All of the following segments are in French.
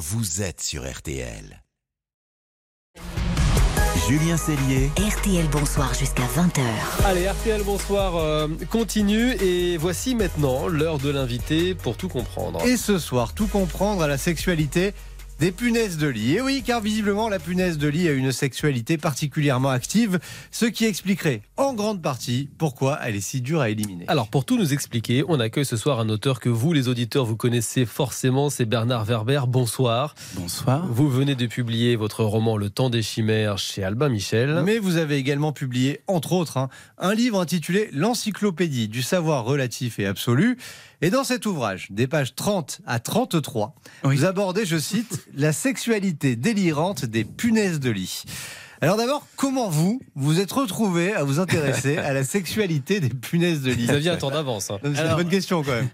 vous êtes sur RTL. Julien Cellier. RTL Bonsoir jusqu'à 20h. Allez, RTL Bonsoir euh, continue et voici maintenant l'heure de l'invité pour tout comprendre. Et ce soir, tout comprendre à la sexualité des punaises de lit. Et oui, car visiblement, la punaise de lit a une sexualité particulièrement active, ce qui expliquerait en grande partie pourquoi elle est si dure à éliminer. Alors, pour tout nous expliquer, on accueille ce soir un auteur que vous, les auditeurs, vous connaissez forcément, c'est Bernard Werber. Bonsoir. Bonsoir. Vous venez de publier votre roman Le temps des chimères chez Albin Michel. Mais vous avez également publié, entre autres, hein, un livre intitulé L'encyclopédie du savoir relatif et absolu. Et dans cet ouvrage, des pages 30 à 33, Oui. vous abordez, je cite, la sexualité délirante des punaises de lit. Alors d'abord, comment vous vous êtes retrouvé à vous intéresser à la sexualité des punaises de lit Vous aviez un temps d'avance. hein. C'est une bonne question quand même.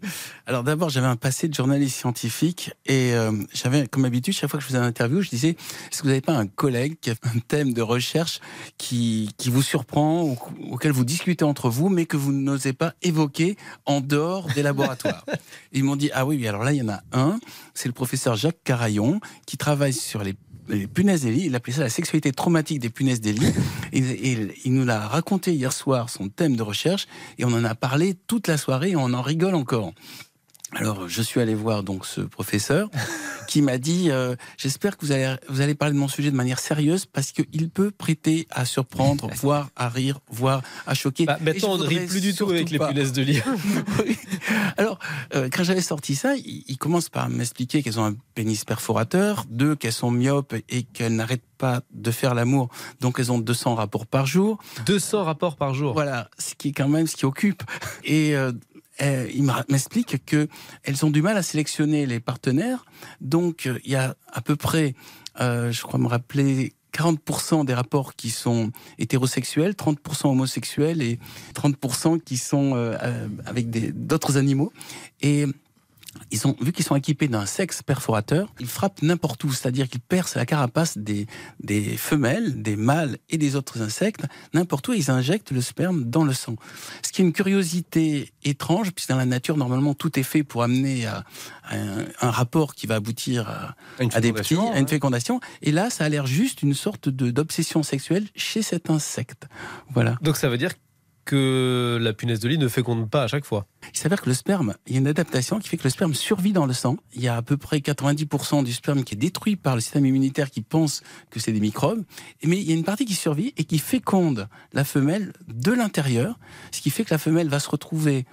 Alors d'abord, j'avais un passé de journaliste scientifique et euh, j'avais comme habitude, chaque fois que je faisais un interview, je disais est-ce que vous n'avez pas un collègue qui a un thème de recherche qui, qui vous surprend ou auquel vous discutez entre vous, mais que vous n'osez pas évoquer en dehors des laboratoires? Ils m'ont dit ah oui, oui, alors là il y en a un, c'est le professeur Jacques Carayon qui travaille sur les les punaises des lits, il appelait ça la sexualité traumatique des punaises des il nous l'a raconté hier soir, son thème de recherche, et on en a parlé toute la soirée et on en rigole encore. Alors, je suis allé voir donc ce professeur qui m'a dit euh, J'espère que vous allez, vous allez parler de mon sujet de manière sérieuse parce qu'il peut prêter à surprendre, voire à rire, voire à choquer. Bah, maintenant, on je ne rit plus du tout avec les punaises de lit. Oui. Alors, euh, quand j'avais sorti ça, il, il commence par m'expliquer qu'elles ont un pénis perforateur, deux, qu'elles sont myopes et qu'elles n'arrêtent pas de faire l'amour, donc elles ont 200 rapports par jour. 200 rapports par jour. Voilà, ce qui est quand même ce qui occupe. Et euh, euh, il m'explique que elles ont du mal à sélectionner les partenaires. Donc, euh, il y a à peu près, euh, je crois me rappeler, 40% des rapports qui sont hétérosexuels, 30% homosexuels et 30% qui sont avec d'autres animaux. Ils ont, vu qu'ils sont équipés d'un sexe perforateur, ils frappent n'importe où, c'est-à-dire qu'ils percent la carapace des, des femelles, des mâles et des autres insectes, n'importe où, et ils injectent le sperme dans le sang. Ce qui est une curiosité étrange, puisque dans la nature, normalement, tout est fait pour amener à, à un, un rapport qui va aboutir à, des petits, fécondation, à une fécondation. Et là, ça a l'air juste une sorte d'obsession sexuelle chez cet insecte. Voilà. Donc ça veut dire que la punaise de lit ne féconde pas à chaque fois. Il s'avère que le sperme, il y a une adaptation qui fait que le sperme survit dans le sang. Il y a à peu près 90% du sperme qui est détruit par le système immunitaire qui pense que c'est des microbes. Mais il y a une partie qui survit et qui féconde la femelle de l'intérieur, ce qui fait que la femelle va se retrouver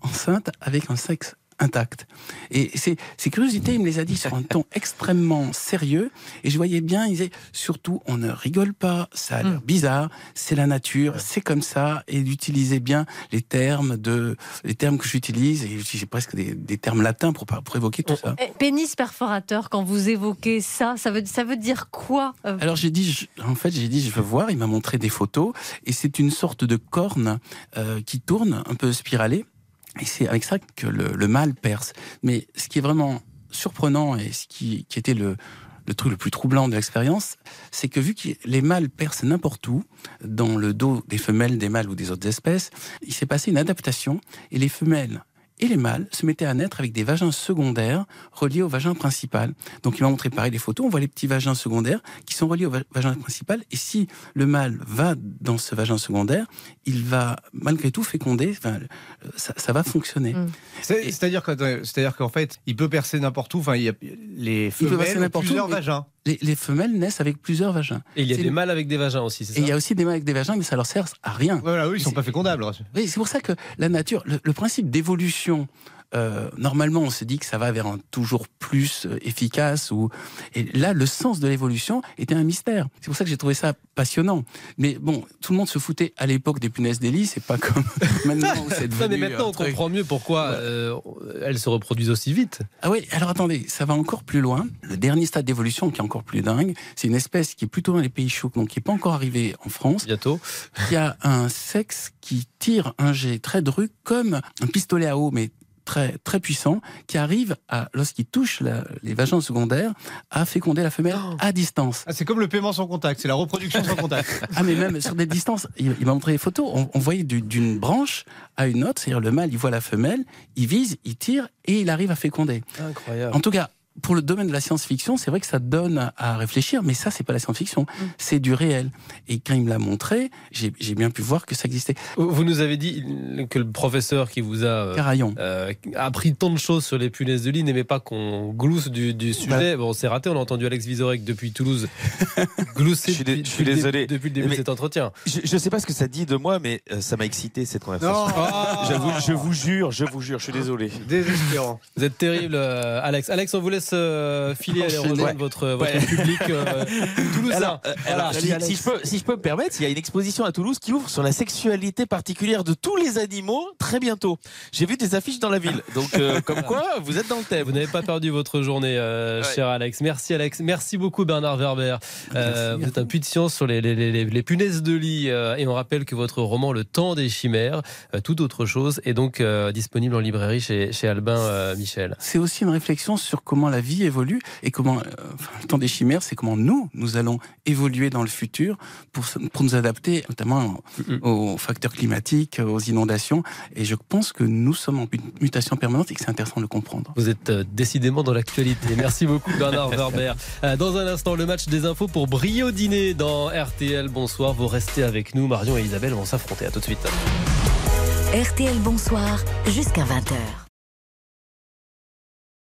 enceinte avec un sexe intact. Et ces, ces curiosités, il me les a dit sur un ton extrêmement sérieux. Et je voyais bien, il disait, surtout, on ne rigole pas, ça a l'air bizarre, c'est la nature, c'est comme ça, et d'utiliser bien les termes de, les termes que j'utilise, et j'ai presque des, des termes latins pour, pour évoquer tout ça. Eh, Pénis perforateur, quand vous évoquez ça, ça veut, ça veut dire quoi euh, Alors j'ai dit, je- en fait, j'ai dit, je veux voir. Il m'a montré des photos et c'est une sorte de corne euh, qui tourne, un peu spiralée. Et c'est avec ça que le, le mâle perce. Mais ce qui est vraiment surprenant et ce qui, qui était le, le truc le plus troublant de l'expérience, c'est que vu que les mâles percent n'importe où, dans le dos des femelles, des mâles ou des autres espèces, il s'est passé une adaptation et les femelles et les mâles se mettaient à naître avec des vagins secondaires reliés au vagin principal. Donc il m'a montré pareil des photos, on voit les petits vagins secondaires qui sont reliés au va- vagin principal et si le mâle va dans ce vagin secondaire, il va malgré tout féconder, enfin, euh, ça, ça va fonctionner. Mm. C'est-à-dire que- c'est-à-dire qu'en fait, il peut percer n'importe où. Enfin, il y a les peut percer femelles ont n'importe où, plusieurs mais- vagins. Les, les femelles naissent avec plusieurs vagins. Et il y a des le- mâles avec des vagins aussi, c'est Et ça il y a aussi des mâles avec des vagins, mais ça leur sert à rien. Voilà, oui, ils sont pas fécondables. Oui, c'est pour ça que la nature, le, le principe d'évolution, euh, normalement, on se dit que ça va vers un toujours plus euh, efficace. Ou et là, le sens de l'évolution était un mystère. C'est pour ça que j'ai trouvé ça passionnant. Mais bon, tout le monde se foutait à l'époque des punaises lits. C'est pas comme maintenant où c'est Non, devenu. mais maintenant on truc. comprend mieux pourquoi Ouais. euh, elles se reproduisent aussi vite. Ah oui, alors attendez, ça va encore plus loin. Le dernier stade d'évolution qui est encore plus dingue, c'est une espèce qui est plutôt dans les pays chauds, donc qui n'est pas encore arrivée en France, Bientôt. qui a un sexe qui tire un jet très dru comme un pistolet à eau, mais très, très puissant, qui arrive à, lorsqu'il touche la- les vagins secondaires, à féconder la femelle Oh. à distance. Ah, c'est comme le paiement sans contact, c'est la reproduction sans contact. Ah, mais même sur des distances, il, il m'a montré des photos, on, on voyait du- d'une branche à une autre, c'est-à-dire le mâle, il voit la femelle, il vise, il tire et il arrive à féconder. Incroyable. En tout cas, pour le domaine de la science-fiction, c'est vrai que ça donne à réfléchir, mais ça, c'est pas la science-fiction, c'est du réel. Et quand il me l'a montré, j'ai bien pu voir que ça existait. Vous nous avez dit que le professeur qui vous a euh, Carayon. euh, appris tant de choses sur les punaises de lit n'aimait pas qu'on glousse du, du sujet. Bon, c'est raté, on a entendu Alex Vizorek depuis Toulouse glousser Je suis depuis, je suis désolé. depuis le début Mais- de cet entretien. Je, je sais pas ce que ça dit de moi, mais euh, ça m'a excité cette conversation. Je vous jure, je vous jure, je suis désolé. désespérant. Vous êtes terrible, euh, Alex. Alex, on vous laisse euh, filer aller rejoindre Ouais. votre, votre Ouais. public euh, toulousain. Alors, euh, alors, Allez, si, je peux, si je peux me permettre, il y a une exposition à Toulouse qui ouvre sur la sexualité particulière de tous les animaux très bientôt. J'ai vu des affiches dans la ville, donc euh, comme quoi vous êtes dans le thème. Vous n'avez pas perdu votre journée, euh, Ouais. cher Alex. Merci, Alex. Merci beaucoup, Bernard Werber. Euh, vous êtes un puits de science sur les, les- les- les punaises de lit. euh, et on rappelle que votre roman Le temps des chimères, euh, tout autre chose, est donc euh, disponible en librairie chez, chez Albin euh, Michel. C'est aussi une réflexion sur comment la vie évolue et comment, euh, enfin, le temps des chimères, c'est comment nous, nous allons évoluer dans le futur pour, pour nous adapter notamment aux facteurs climatiques, aux inondations. Et je pense que nous sommes en mut- mutation permanente et que c'est intéressant de le comprendre. Vous êtes euh, décidément dans l'actualité. Merci beaucoup, Bernard Werber. Euh, Dans un instant, le match des infos pour Brio Dîner dans RTL. Bonsoir, vous restez avec nous. Marion et Isabelle vont s'affronter. À tout de suite. RTL Bonsoir jusqu'à 20h.